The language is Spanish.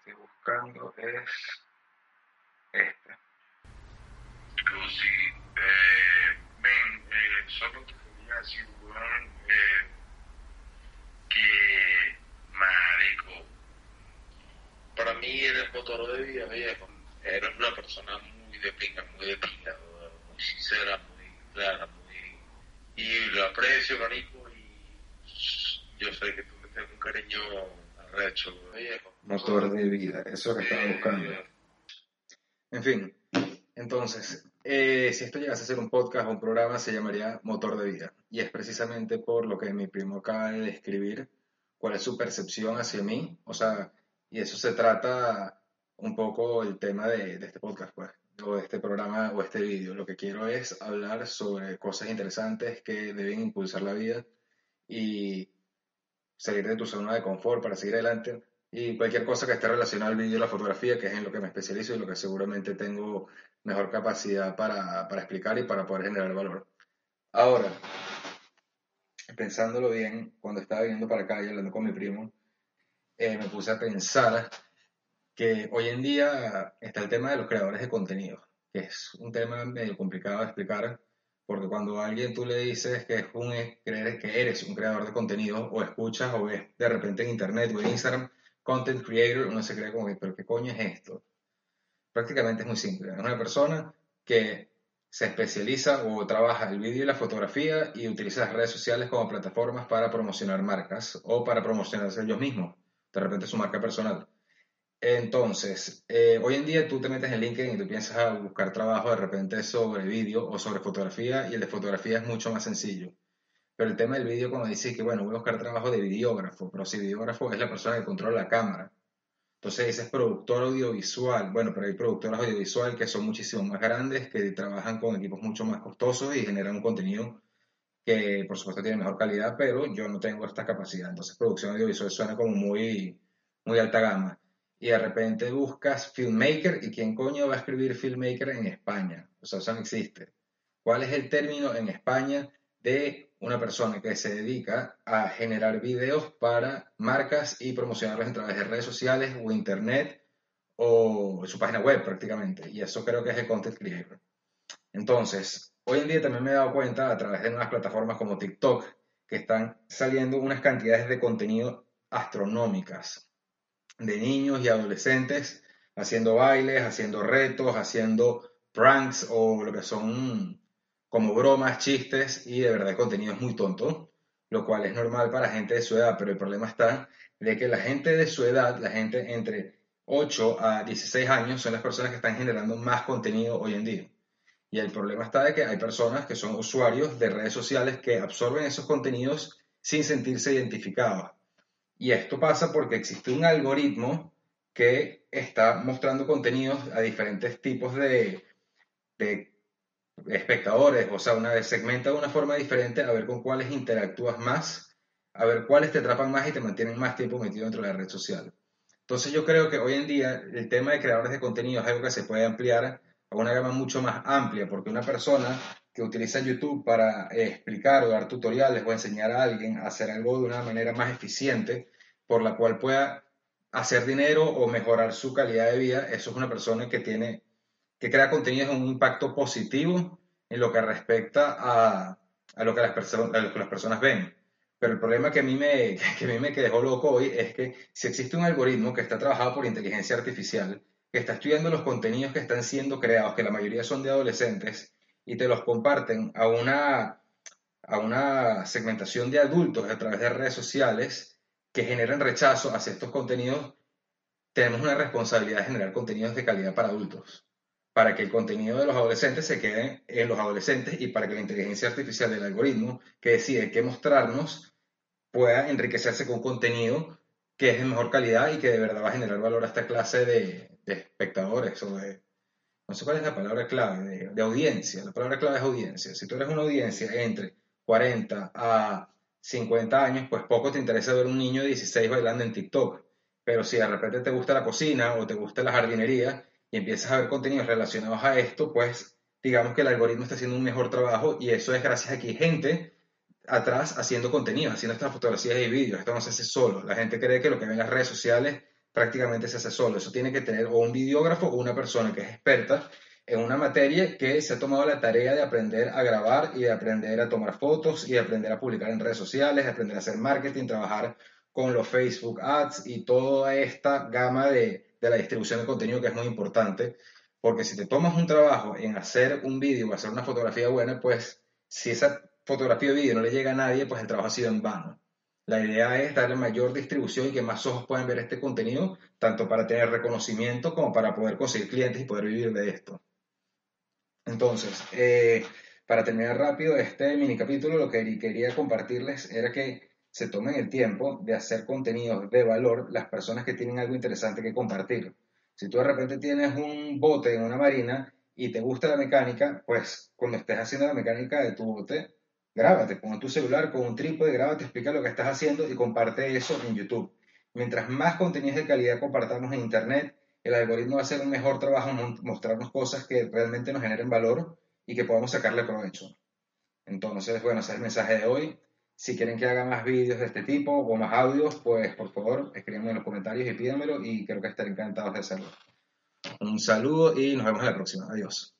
estoy buscando es este. Lucy, eh, solo te quería decir, eh, que, marico, para mí eres motor de vida, viejo. Eres una persona muy de pinga, muy de pinga, muy sincera, muy clara, muy... Y lo aprecio, marico, y yo sé que tú me tienes un cariño viejo. Motor de vida, eso que estaba buscando. En fin, entonces, eh, si esto llegase a ser un podcast o un programa, se llamaría Motor de Vida. Y es precisamente por lo que mi primo acaba de describir, cuál es su percepción hacia mí. O sea, y eso se trata un poco el tema de, de este podcast, pues, o de este programa o este vídeo. Lo que quiero es hablar sobre cosas interesantes que deben impulsar la vida y salir de tu zona de confort para seguir adelante y cualquier cosa que esté relacionada al vídeo y la fotografía, que es en lo que me especializo y lo que seguramente tengo mejor capacidad para, para explicar y para poder generar valor. Ahora, pensándolo bien, cuando estaba viniendo para acá y hablando con mi primo, eh, me puse a pensar que hoy en día está el tema de los creadores de contenido, que es un tema medio complicado de explicar, porque cuando a alguien tú le dices que, es un, que eres un creador de contenido, o escuchas o ves de repente en internet o en Instagram, content creator, uno se cree como, pero ¿qué coño es esto? Prácticamente es muy simple. Es una persona que se especializa o trabaja el vídeo y la fotografía y utiliza las redes sociales como plataformas para promocionar marcas o para promocionarse ellos mismos. De repente su marca personal. Entonces, eh, hoy en día tú te metes en LinkedIn y tú piensas a buscar trabajo de repente sobre vídeo o sobre fotografía y el de fotografía es mucho más sencillo. Pero el tema del vídeo, cuando dices que, bueno, voy a buscar trabajo de videógrafo, pero si videógrafo es la persona que controla la cámara. Entonces dices productor audiovisual. Bueno, pero hay productores audiovisual que son muchísimo más grandes, que trabajan con equipos mucho más costosos y generan un contenido que, por supuesto, tiene mejor calidad, pero yo no tengo esta capacidad. Entonces, producción audiovisual suena como muy, muy alta gama. Y de repente buscas filmmaker y quién coño va a escribir filmmaker en España. O sea, eso no existe. ¿Cuál es el término en España de una persona que se dedica a generar videos para marcas y promocionarlos a través de redes sociales o internet o su página web prácticamente. Y eso creo que es el content creator. Entonces, hoy en día también me he dado cuenta a través de unas plataformas como TikTok que están saliendo unas cantidades de contenido astronómicas de niños y adolescentes haciendo bailes, haciendo retos, haciendo pranks o lo que son como bromas, chistes y de verdad contenido es muy tonto, lo cual es normal para gente de su edad, pero el problema está de que la gente de su edad, la gente entre 8 a 16 años, son las personas que están generando más contenido hoy en día. Y el problema está de que hay personas que son usuarios de redes sociales que absorben esos contenidos sin sentirse identificados. Y esto pasa porque existe un algoritmo que está mostrando contenidos a diferentes tipos de, espectadores, o sea, una vez segmenta de una forma diferente a ver con cuáles interactúas más, a ver cuáles te atrapan más y te mantienen más tiempo metido dentro de la red social. Entonces yo creo que hoy en día el tema de creadores de contenido es algo que se puede ampliar a una gama mucho más amplia, porque una persona que utiliza YouTube para explicar o dar tutoriales o enseñar a alguien a hacer algo de una manera más eficiente, por la cual pueda hacer dinero o mejorar su calidad de vida, eso es una persona que tiene que crea contenidos con un impacto positivo en lo que respecta a, a, lo, que las lo que las personas ven. Pero el problema que a, mí me, que a mí me dejó loco hoy es que si existe un algoritmo que está trabajado por inteligencia artificial, que está estudiando los contenidos que están siendo creados, que la mayoría son de adolescentes, y te los comparten a una, a una segmentación de adultos a través de redes sociales que generan rechazo hacia estos contenidos, tenemos una responsabilidad de generar contenidos de calidad para adultos para que el contenido de los adolescentes se quede en los adolescentes y para que la inteligencia artificial del algoritmo que decide qué mostrarnos pueda enriquecerse con contenido que es de mejor calidad y que de verdad va a generar valor a esta clase de, espectadores o de, no sé cuál es la palabra clave, de, audiencia. La palabra clave es audiencia. Si tú eres una audiencia entre 40 a 50 años, pues poco te interesa ver un niño de 16 bailando en TikTok. Pero si de repente te gusta la cocina o te gusta la jardinería, y empiezas a ver contenidos relacionados a esto, pues digamos que el algoritmo está haciendo un mejor trabajo y eso es gracias a que hay gente atrás haciendo contenido, haciendo estas fotografías y vídeos. Esto no se hace solo. La gente cree que lo que ven en las redes sociales prácticamente se hace solo. Eso tiene que tener o un videógrafo o una persona que es experta en una materia que se ha tomado la tarea de aprender a grabar y de aprender a tomar fotos y de aprender a publicar en redes sociales, de aprender a hacer marketing, trabajar con los Facebook Ads y toda esta gama de, de la distribución de contenido que es muy importante. Porque si te tomas un trabajo en hacer un vídeo o hacer una fotografía buena, pues si esa fotografía o vídeo no le llega a nadie, pues el trabajo ha sido en vano. La idea es darle mayor distribución y que más ojos puedan ver este contenido, tanto para tener reconocimiento como para poder conseguir clientes y poder vivir de esto. Entonces, eh, para terminar rápido este mini capítulo, lo que quería compartirles era que se tomen el tiempo de hacer contenidos de valor las personas que tienen algo interesante que compartir. Si tú de repente tienes un bote en una marina y te gusta la mecánica, pues cuando estés haciendo la mecánica de tu bote, grábate, pon tu celular con un trípode, grábate, explica lo que estás haciendo y comparte eso en YouTube. Mientras más contenidos de calidad compartamos en Internet, el algoritmo va a hacer un mejor trabajo en mostrarnos cosas que realmente nos generen valor y que podamos sacarle provecho. Entonces, bueno, ese es el mensaje de hoy. Si quieren que haga más vídeos de este tipo o más audios, pues por favor escríbanme en los comentarios y pídanmelo y creo que estaré encantado de hacerlo. Un saludo y nos vemos en la próxima. Adiós.